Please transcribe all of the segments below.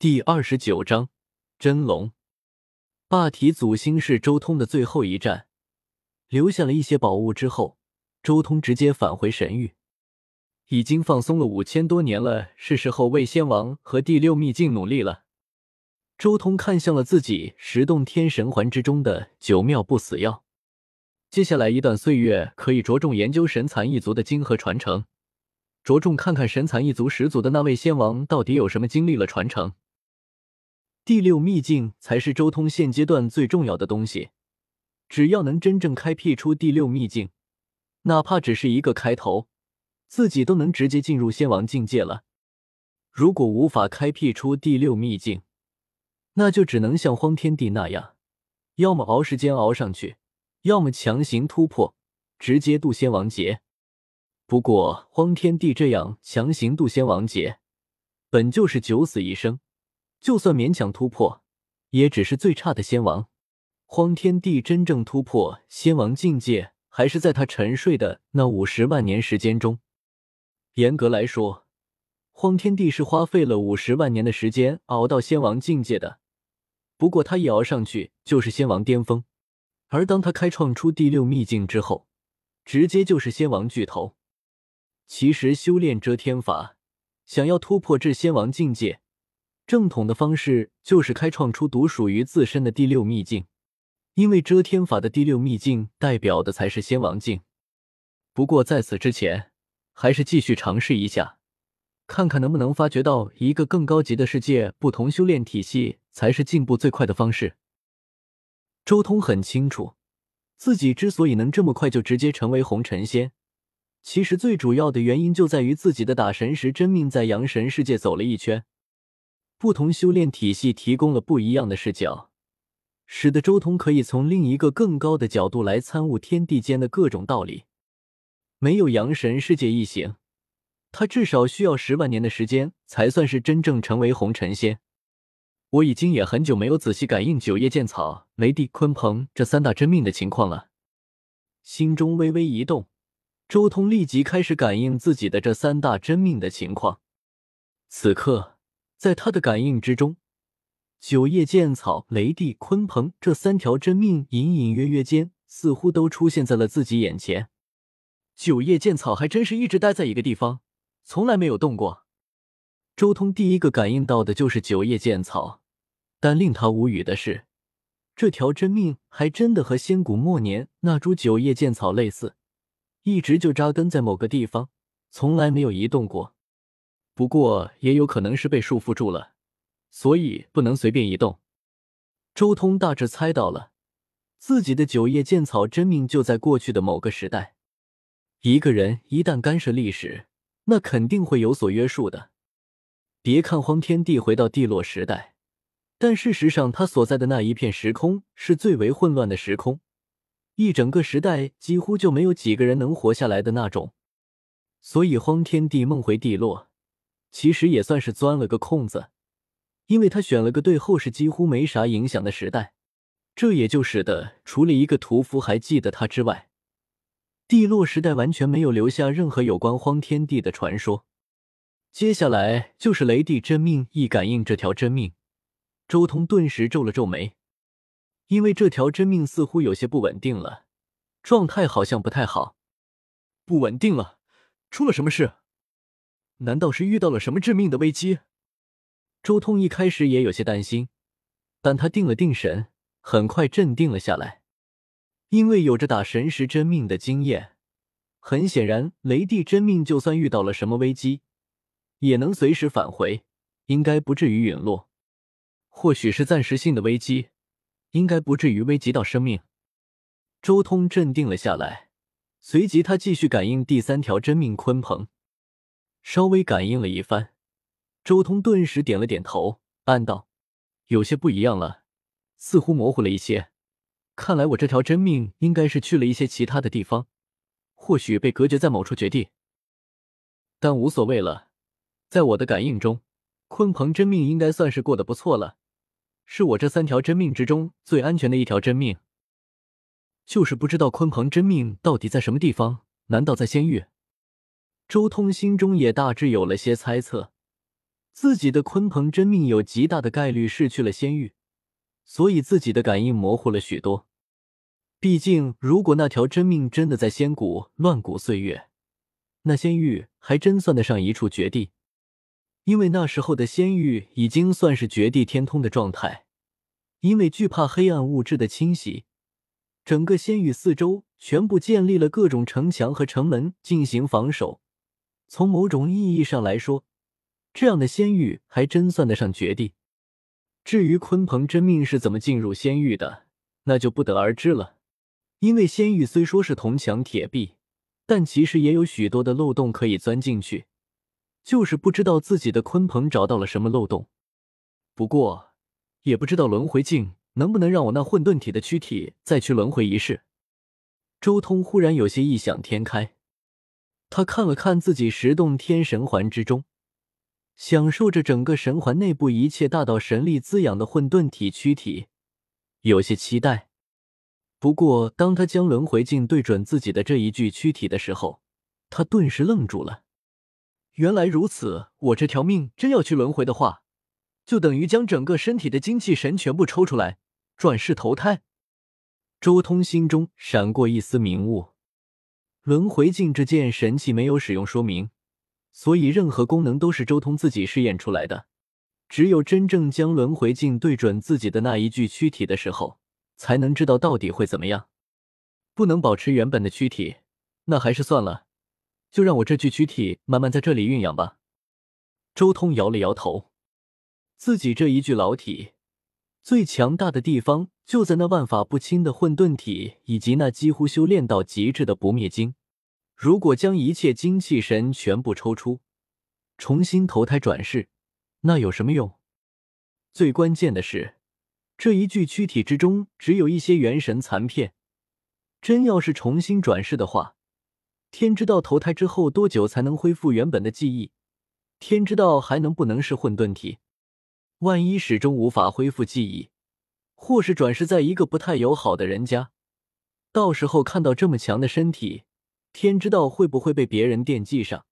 第二十九章真龙。霸体祖星是周通的最后一战，留下了一些宝物之后，周通直接返回神域。已经放松了五千多年了，是时候为仙王和第六秘境努力了。周通看向了自己十洞天神环之中的九妙不死药，接下来一段岁月可以着重研究神蚕一族的经和传承，着重看看神蚕一族始祖的那位仙王到底有什么经历了传承。第六秘境才是周通现阶段最重要的东西。只要能真正开辟出第六秘境，哪怕只是一个开头，自己都能直接进入仙王境界了。如果无法开辟出第六秘境，那就只能像荒天帝那样，要么熬时间熬上去，要么强行突破，直接渡仙王劫。不过荒天帝这样强行渡仙王劫，本就是九死一生。就算勉强突破，也只是最差的仙王。荒天帝真正突破仙王境界，还是在他沉睡的那五十万年时间中。严格来说，荒天帝是花费了五十万年的时间熬到仙王境界的。不过他一熬上去就是仙王巅峰，而当他开创出第六秘境之后，直接就是仙王巨头。其实修炼遮天法，想要突破至仙王境界。正统的方式就是开创出独属于自身的第六秘境，因为遮天法的第六秘境代表的才是仙王境。不过在此之前，还是继续尝试一下，看看能不能发掘到一个更高级的世界。不同修炼体系才是进步最快的方式。周通很清楚，自己之所以能这么快就直接成为红尘仙，其实最主要的原因就在于自己的打神石真命在阳神世界走了一圈。不同修炼体系提供了不一样的视角，使得周通可以从另一个更高的角度来参悟天地间的各种道理。没有阳神世界一行，他至少需要十万年的时间才算是真正成为红尘仙。我已经也很久没有仔细感应九叶剑草、雷帝、鲲鹏这三大真命的情况了，心中微微一动，周通立即开始感应自己的这三大真命的情况。此刻。在他的感应之中，九叶剑草、雷帝、鲲鹏这三条真命隐隐约约间似乎都出现在了自己眼前。九叶剑草还真是一直待在一个地方，从来没有动过。周通第一个感应到的就是九叶剑草，但令他无语的是，这条真命还真的和仙古末年那株九叶剑草类似，一直就扎根在某个地方，从来没有移动过。不过也有可能是被束缚住了，所以不能随便移动。周通大致猜到了，自己的九叶剑草真命就在过去的某个时代。一个人一旦干涉历史，那肯定会有所约束的。别看荒天帝回到帝落时代，但事实上他所在的那一片时空是最为混乱的时空，一整个时代几乎就没有几个人能活下来的那种。所以荒天帝梦回帝落。其实也算是钻了个空子，因为他选了个对后世几乎没啥影响的时代，这也就使得除了一个屠夫还记得他之外，地落时代完全没有留下任何有关荒天帝的传说。接下来就是雷帝真命，一感应这条真命，周通顿时皱了皱眉，因为这条真命似乎有些不稳定了，状态好像不太好，不稳定了，出了什么事？难道是遇到了什么致命的危机？周通一开始也有些担心，但他定了定神，很快镇定了下来。因为有着打神石真命的经验，很显然，雷帝真命就算遇到了什么危机，也能随时返回，应该不至于陨落。或许是暂时性的危机，应该不至于危及到生命。周通镇定了下来，随即他继续感应第三条真命鲲鹏。稍微感应了一番，周通顿时点了点头，暗道：“有些不一样了，似乎模糊了一些。看来我这条真命应该是去了一些其他的地方，或许被隔绝在某处绝地。但无所谓了，在我的感应中，鲲鹏真命应该算是过得不错了，是我这三条真命之中最安全的一条真命。就是不知道鲲鹏真命到底在什么地方？难道在仙域？”周通心中也大致有了些猜测，自己的鲲鹏真命有极大的概率失去了仙域，所以自己的感应模糊了许多。毕竟，如果那条真命真的在仙谷乱古岁月，那仙域还真算得上一处绝地。因为那时候的仙域已经算是绝地天通的状态，因为惧怕黑暗物质的侵袭，整个仙域四周全部建立了各种城墙和城门进行防守。从某种意义上来说，这样的仙域还真算得上绝地。至于鲲鹏真命是怎么进入仙域的，那就不得而知了。因为仙域虽说是铜墙铁壁，但其实也有许多的漏洞可以钻进去，就是不知道自己的鲲鹏找到了什么漏洞。不过，也不知道轮回镜能不能让我那混沌体的躯体再去轮回一世。周通忽然有些异想天开，他看了看自己十洞天神环之中，享受着整个神环内部一切大道神力滋养的混沌体躯体，有些期待。不过，当他将轮回镜对准自己的这一具躯体的时候，他顿时愣住了。原来如此，我这条命真要去轮回的话，就等于将整个身体的精气神全部抽出来，转世投胎。周通心中闪过一丝明悟。轮回镜这件神器没有使用说明，所以任何功能都是周通自己试验出来的。只有真正将轮回镜对准自己的那一具躯体的时候。才能知道到底会怎么样。不能保持原本的躯体，那还是算了，就让我这具躯体慢慢在这里酝养吧。周通摇了摇头，自己这一具老体最强大的地方就在那万法不侵的混沌体，以及那几乎修炼到极致的不灭经。如果将一切精气神全部抽出，重新投胎转世，那有什么用？最关键的是。这一具躯体之中只有一些元神残片，真要是重新转世的话，天知道投胎之后多久才能恢复原本的记忆，天知道还能不能是混沌体。万一始终无法恢复记忆，或是转世在一个不太友好的人家，到时候看到这么强的身体，天知道会不会被别人惦记上。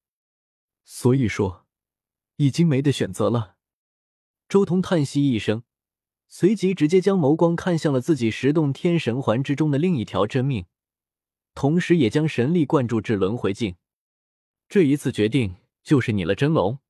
所以说，已经没得选择了。周通叹息一声。随即，直接将眸光看向了自己十洞天神环之中的另一条真命，同时也将神力灌注至轮回境。这一次决定就是你了，真龙。